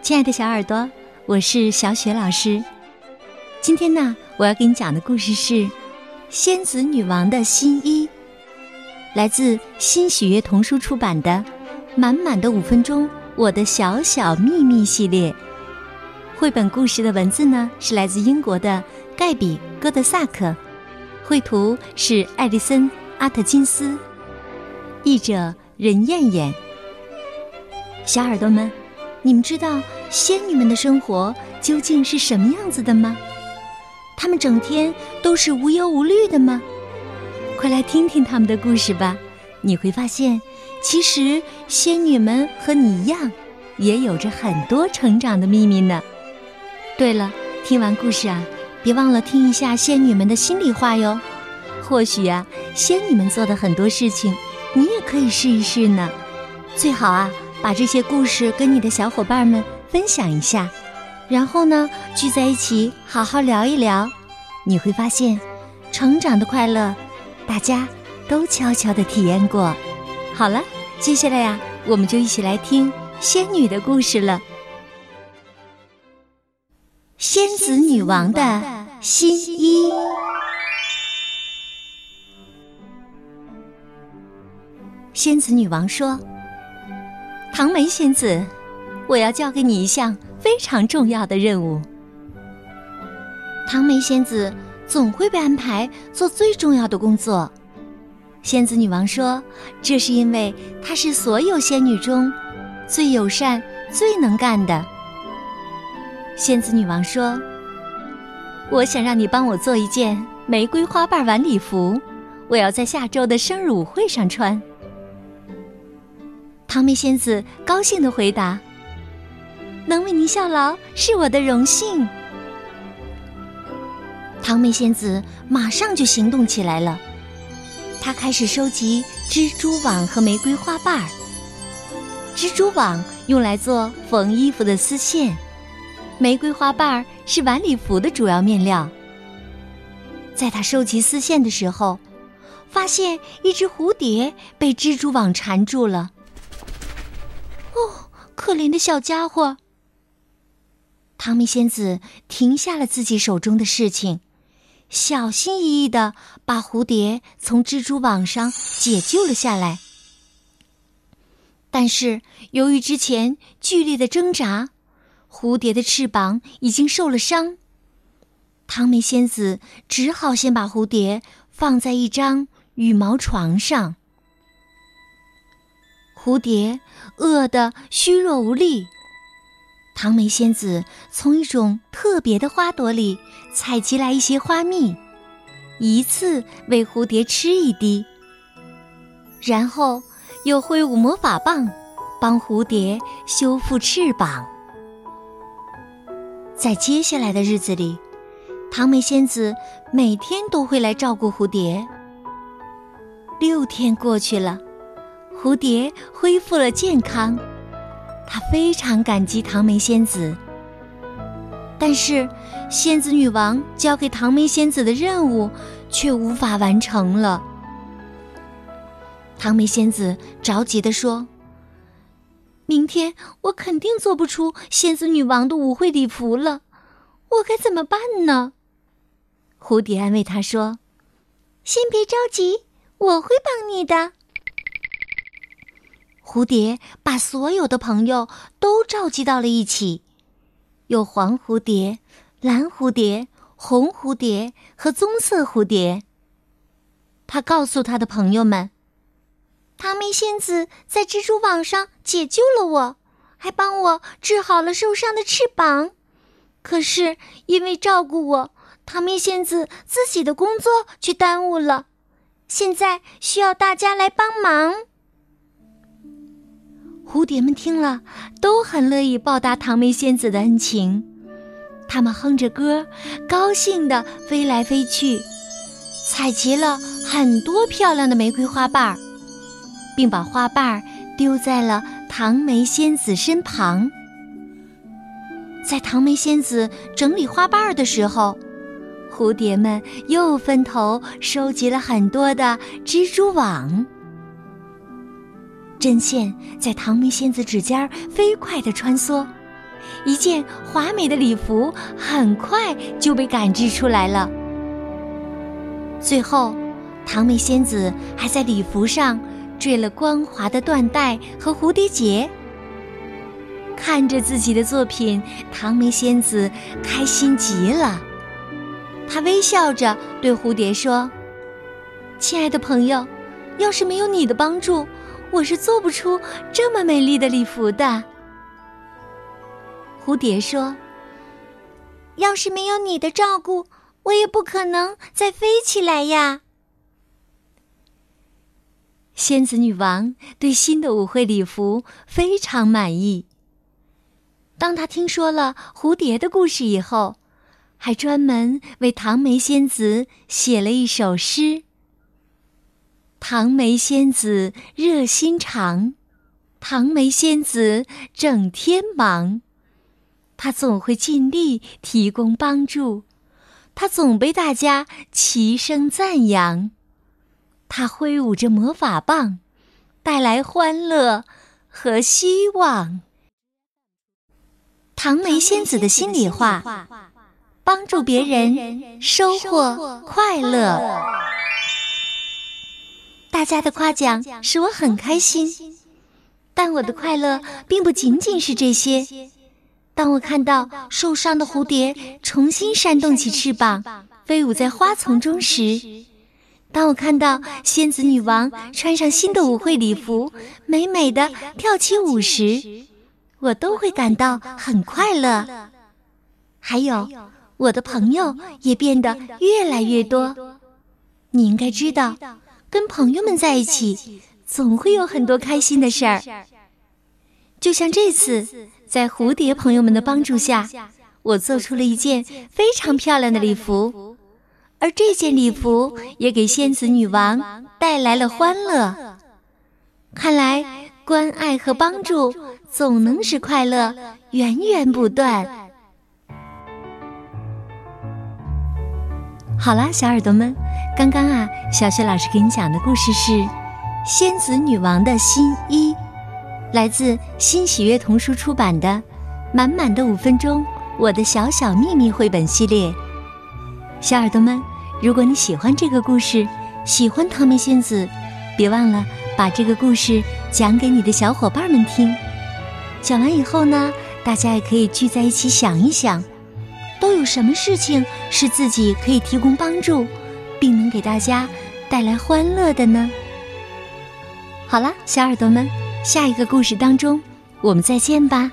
亲爱的小耳朵，我是小雪老师。今天呢，我要给你讲的故事是《仙子女王的新衣》，来自新喜悦童书出版的《满满的五分钟：我的小小秘密》系列。绘本故事的文字呢，是来自英国的盖比·戈德萨克，绘图是艾丽森·阿特金斯，译者任燕燕。小耳朵们。你们知道仙女们的生活究竟是什么样子的吗？她们整天都是无忧无虑的吗？快来听听她们的故事吧！你会发现，其实仙女们和你一样，也有着很多成长的秘密呢。对了，听完故事啊，别忘了听一下仙女们的心里话哟。或许呀，仙女们做的很多事情，你也可以试一试呢。最好啊。把这些故事跟你的小伙伴们分享一下，然后呢，聚在一起好好聊一聊，你会发现，成长的快乐，大家都悄悄的体验过。好了，接下来呀，我们就一起来听仙女的故事了。仙子女王的新衣。仙子女王说。唐梅仙子，我要交给你一项非常重要的任务。唐梅仙子总会被安排做最重要的工作。仙子女王说：“这是因为她是所有仙女中最友善、最能干的。”仙子女王说：“我想让你帮我做一件玫瑰花瓣晚礼服，我要在下周的生日舞会上穿。”唐梅仙子高兴的回答：“能为您效劳是我的荣幸。”唐梅仙子马上就行动起来了，她开始收集蜘蛛网和玫瑰花瓣儿。蜘蛛网用来做缝衣服的丝线，玫瑰花瓣儿是晚礼服的主要面料。在她收集丝线的时候，发现一只蝴蝶被蜘蛛网缠住了。哦可怜的小家伙。唐梅仙子停下了自己手中的事情，小心翼翼的把蝴蝶从蜘蛛网上解救了下来。但是由于之前剧烈的挣扎，蝴蝶的翅膀已经受了伤。唐梅仙子只好先把蝴蝶放在一张羽毛床上。蝴蝶饿得虚弱无力，唐梅仙子从一种特别的花朵里采集来一些花蜜，一次喂蝴蝶吃一滴，然后又挥舞魔法棒，帮蝴蝶修复翅膀。在接下来的日子里，唐梅仙子每天都会来照顾蝴蝶。六天过去了。蝴蝶恢复了健康，他非常感激唐梅仙子。但是，仙子女王交给唐梅仙子的任务却无法完成了。唐梅仙子着急地说：“明天我肯定做不出仙子女王的舞会礼服了，我该怎么办呢？”蝴蝶安慰她说：“先别着急，我会帮你的。”蝴蝶把所有的朋友都召集到了一起，有黄蝴蝶、蓝蝴蝶、红蝴蝶和棕色蝴蝶。他告诉他的朋友们：“唐梅仙子在蜘蛛网上解救了我，还帮我治好了受伤的翅膀。可是因为照顾我，唐梅仙子自己的工作却耽误了。现在需要大家来帮忙。”蝴蝶们听了，都很乐意报答唐梅仙子的恩情。它们哼着歌，高兴地飞来飞去，采集了很多漂亮的玫瑰花瓣儿，并把花瓣儿丢在了唐梅仙子身旁。在唐梅仙子整理花瓣儿的时候，蝴蝶们又分头收集了很多的蜘蛛网。针线在唐梅仙子指尖飞快地穿梭，一件华美的礼服很快就被赶制出来了。最后，唐梅仙子还在礼服上缀了光滑的缎带和蝴蝶结。看着自己的作品，唐梅仙子开心极了。她微笑着对蝴蝶说：“亲爱的朋友，要是没有你的帮助，我是做不出这么美丽的礼服的。”蝴蝶说：“要是没有你的照顾，我也不可能再飞起来呀。”仙子女王对新的舞会礼服非常满意。当她听说了蝴蝶的故事以后，还专门为唐梅仙子写了一首诗。唐梅仙子热心肠，唐梅仙子整天忙。她总会尽力提供帮助，她总被大家齐声赞扬。她挥舞着魔法棒，带来欢乐和希望。唐梅仙子的心里话：帮助别人，收获快乐。大家的夸奖使我很开心，但我的快乐并不仅仅是这些。当我看到受伤的蝴蝶重新扇动起翅膀，飞舞在花丛中时，当我看到仙子女王穿上新的舞会礼服，美美的跳起舞时，我都会感到很快乐。还有，我的朋友也变得越来越多。你应该知道，跟朋友们在一起，总会有很多开心的事儿。就像这次。在蝴蝶朋友们的帮助下，我做出了一件非常漂亮的礼服，而这件礼服也给仙子女王带来了欢乐。看来，关爱和帮助总能使快乐源源不断。好啦，小耳朵们，刚刚啊，小雪老师给你讲的故事是《仙子女王的新衣》。来自新喜悦童书出版的《满满的五分钟：我的小小秘密》绘本系列，小耳朵们，如果你喜欢这个故事，喜欢唐梅仙子，别忘了把这个故事讲给你的小伙伴们听。讲完以后呢，大家也可以聚在一起想一想，都有什么事情是自己可以提供帮助，并能给大家带来欢乐的呢？好了，小耳朵们。下一个故事当中，我们再见吧。